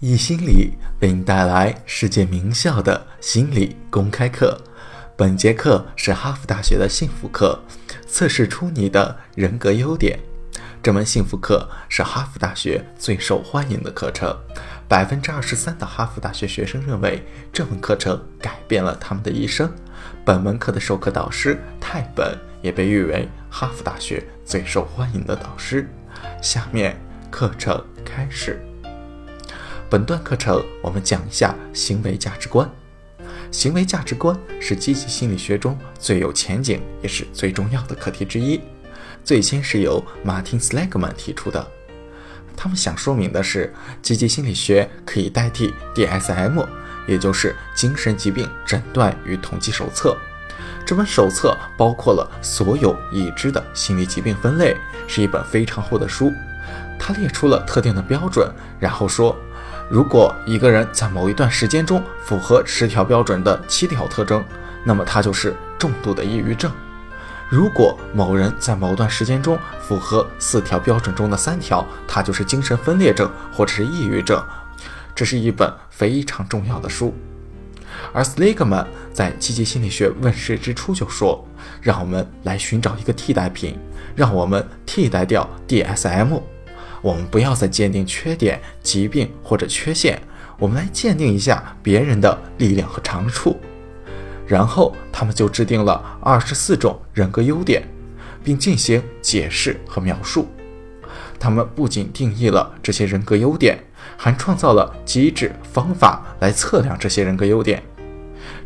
易心理为你带来世界名校的心理公开课。本节课是哈佛大学的幸福课，测试出你的人格优点。这门幸福课是哈佛大学最受欢迎的课程，百分之二十三的哈佛大学学生认为这门课程改变了他们的一生。本门课的授课导师泰本也被誉为哈佛大学最受欢迎的导师。下面课程开始。本段课程我们讲一下行为价值观。行为价值观是积极心理学中最有前景也是最重要的课题之一。最先是由马丁·斯莱格曼提出的。他们想说明的是，积极心理学可以代替 DSM，也就是精神疾病诊断与统计手册。这本手册包括了所有已知的心理疾病分类，是一本非常厚的书。他列出了特定的标准，然后说。如果一个人在某一段时间中符合十条标准的七条特征，那么他就是重度的抑郁症；如果某人在某段时间中符合四条标准中的三条，他就是精神分裂症或者是抑郁症。这是一本非常重要的书。而斯利格曼在积极心理学问世之初就说：“让我们来寻找一个替代品，让我们替代掉 DSM。”我们不要再鉴定缺点、疾病或者缺陷，我们来鉴定一下别人的力量和长处。然后他们就制定了二十四种人格优点，并进行解释和描述。他们不仅定义了这些人格优点，还创造了机制方法来测量这些人格优点。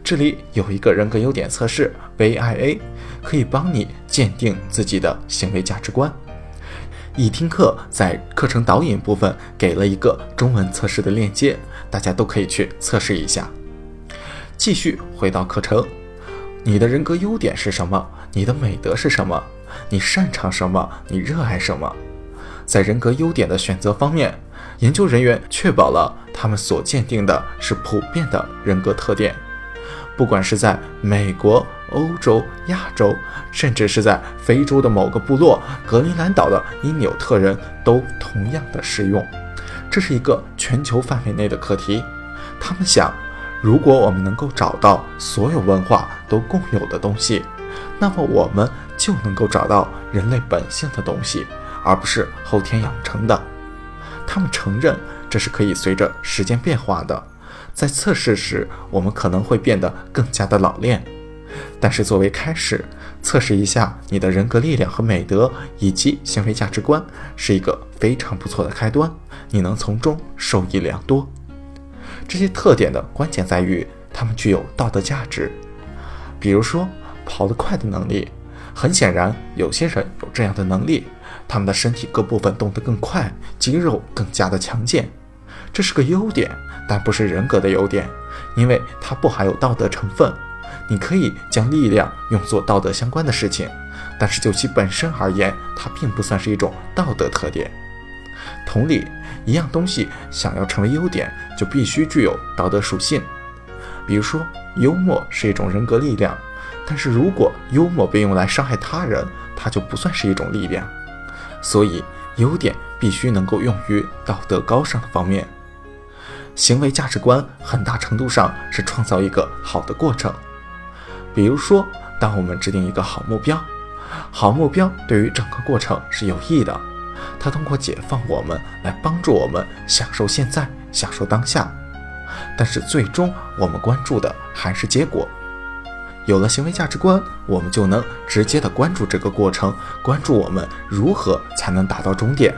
这里有一个人格优点测试 VIA，可以帮你鉴定自己的行为价值观。易听课在课程导引部分给了一个中文测试的链接，大家都可以去测试一下。继续回到课程，你的人格优点是什么？你的美德是什么？你擅长什么？你热爱什么？在人格优点的选择方面，研究人员确保了他们所鉴定的是普遍的人格特点。不管是在美国、欧洲、亚洲，甚至是在非洲的某个部落，格陵兰岛的因纽特人都同样的适用。这是一个全球范围内的课题。他们想，如果我们能够找到所有文化都共有的东西，那么我们就能够找到人类本性的东西，而不是后天养成的。他们承认这是可以随着时间变化的。在测试时，我们可能会变得更加的老练，但是作为开始，测试一下你的人格力量和美德以及行为价值观，是一个非常不错的开端，你能从中受益良多。这些特点的关键在于，它们具有道德价值。比如说，跑得快的能力，很显然，有些人有这样的能力，他们的身体各部分动得更快，肌肉更加的强健，这是个优点。但不是人格的优点，因为它不含有道德成分。你可以将力量用作道德相关的事情，但是就其本身而言，它并不算是一种道德特点。同理，一样东西想要成为优点，就必须具有道德属性。比如说，幽默是一种人格力量，但是如果幽默被用来伤害他人，它就不算是一种力量。所以，优点必须能够用于道德高尚的方面。行为价值观很大程度上是创造一个好的过程。比如说，当我们制定一个好目标，好目标对于整个过程是有益的。它通过解放我们，来帮助我们享受现在，享受当下。但是最终我们关注的还是结果。有了行为价值观，我们就能直接的关注这个过程，关注我们如何才能达到终点。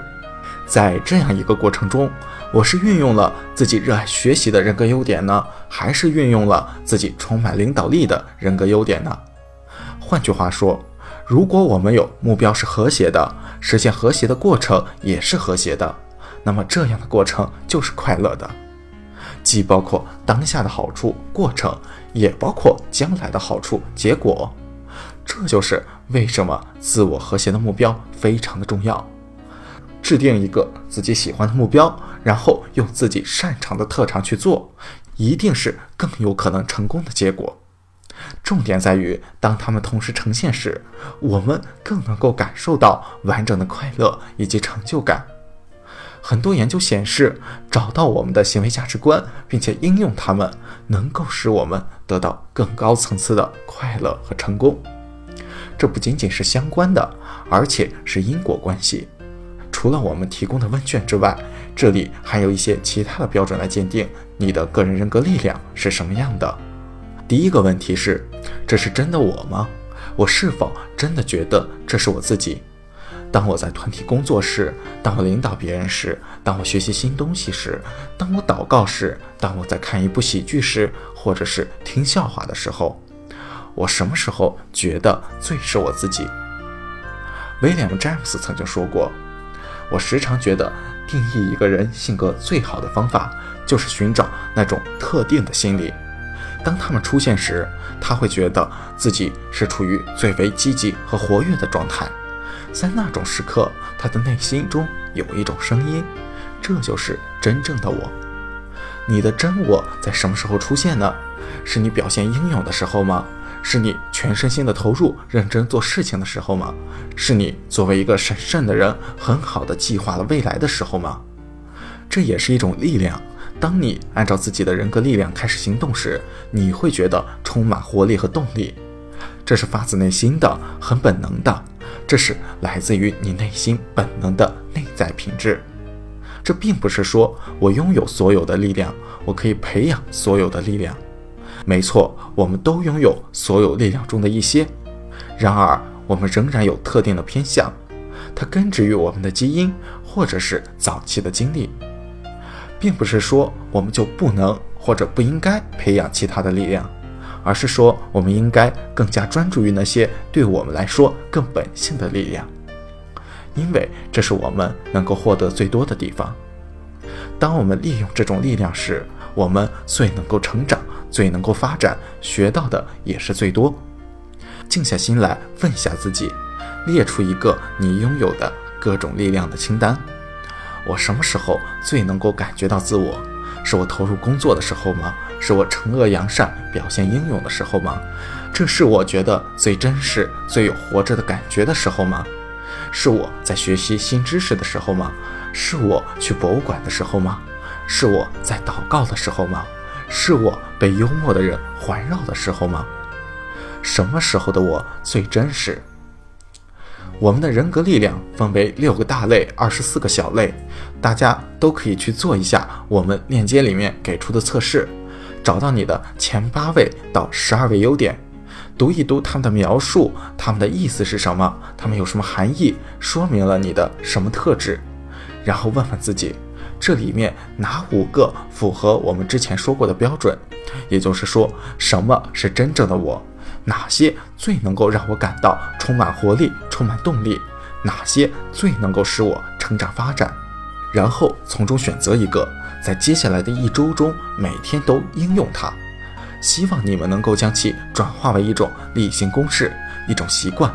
在这样一个过程中，我是运用了自己热爱学习的人格优点呢，还是运用了自己充满领导力的人格优点呢？换句话说，如果我们有目标是和谐的，实现和谐的过程也是和谐的，那么这样的过程就是快乐的，既包括当下的好处过程，也包括将来的好处结果。这就是为什么自我和谐的目标非常的重要。制定一个自己喜欢的目标，然后用自己擅长的特长去做，一定是更有可能成功的结果。重点在于，当他们同时呈现时，我们更能够感受到完整的快乐以及成就感。很多研究显示，找到我们的行为价值观，并且应用它们，能够使我们得到更高层次的快乐和成功。这不仅仅是相关的，而且是因果关系。除了我们提供的问卷之外，这里还有一些其他的标准来鉴定你的个人人格力量是什么样的。第一个问题是：这是真的我吗？我是否真的觉得这是我自己？当我在团体工作时，当我领导别人时，当我学习新东西时，当我祷告时，当我在看一部喜剧时，或者是听笑话的时候，我什么时候觉得最是我自己？威廉·詹姆斯曾经说过：“我时常觉得，定义一个人性格最好的方法，就是寻找那种特定的心理。当他们出现时，他会觉得自己是处于最为积极和活跃的状态。”在那种时刻，他的内心中有一种声音，这就是真正的我。你的真我在什么时候出现呢？是你表现英勇的时候吗？是你全身心的投入、认真做事情的时候吗？是你作为一个审慎的人，很好的计划了未来的时候吗？这也是一种力量。当你按照自己的人格力量开始行动时，你会觉得充满活力和动力。这是发自内心的，很本能的。这是来自于你内心本能的内在品质。这并不是说我拥有所有的力量，我可以培养所有的力量。没错，我们都拥有所有力量中的一些。然而，我们仍然有特定的偏向，它根植于我们的基因或者是早期的经历，并不是说我们就不能或者不应该培养其他的力量。而是说，我们应该更加专注于那些对我们来说更本性的力量，因为这是我们能够获得最多的地方。当我们利用这种力量时，我们最能够成长，最能够发展，学到的也是最多。静下心来，问一下自己，列出一个你拥有的各种力量的清单。我什么时候最能够感觉到自我？是我投入工作的时候吗？是我惩恶扬善、表现英勇的时候吗？这是我觉得最真实、最有活着的感觉的时候吗？是我在学习新知识的时候吗？是我去博物馆的时候吗？是我在祷告的时候吗？是我被幽默的人环绕的时候吗？什么时候的我最真实？我们的人格力量分为六个大类，二十四个小类，大家都可以去做一下我们链接里面给出的测试，找到你的前八位到十二位优点，读一读他们的描述，他们的意思是什么，他们有什么含义，说明了你的什么特质，然后问问自己，这里面哪五个符合我们之前说过的标准，也就是说，什么是真正的我。哪些最能够让我感到充满活力、充满动力？哪些最能够使我成长发展？然后从中选择一个，在接下来的一周中每天都应用它。希望你们能够将其转化为一种例行公事、一种习惯。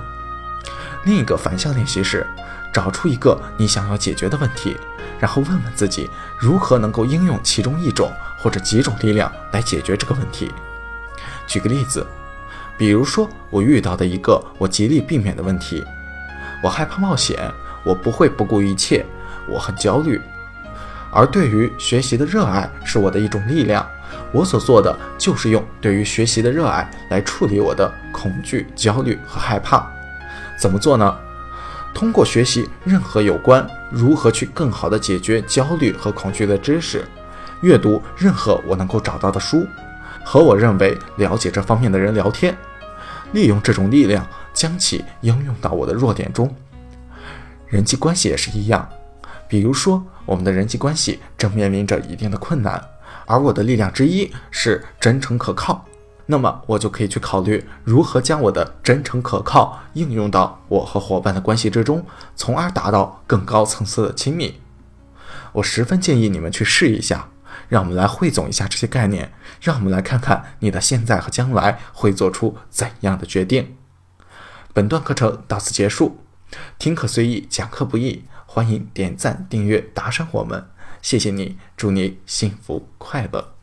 另一个反向练习是，找出一个你想要解决的问题，然后问问自己如何能够应用其中一种或者几种力量来解决这个问题。举个例子。比如说，我遇到的一个我极力避免的问题，我害怕冒险，我不会不顾一切，我很焦虑。而对于学习的热爱是我的一种力量，我所做的就是用对于学习的热爱来处理我的恐惧、焦虑和害怕。怎么做呢？通过学习任何有关如何去更好的解决焦虑和恐惧的知识，阅读任何我能够找到的书。和我认为了解这方面的人聊天，利用这种力量将其应用到我的弱点中。人际关系也是一样，比如说我们的人际关系正面临着一定的困难，而我的力量之一是真诚可靠，那么我就可以去考虑如何将我的真诚可靠应用到我和伙伴的关系之中，从而达到更高层次的亲密。我十分建议你们去试一下。让我们来汇总一下这些概念，让我们来看看你的现在和将来会做出怎样的决定。本段课程到此结束，听课随意，讲课不易，欢迎点赞、订阅、打赏我们，谢谢你，祝你幸福快乐。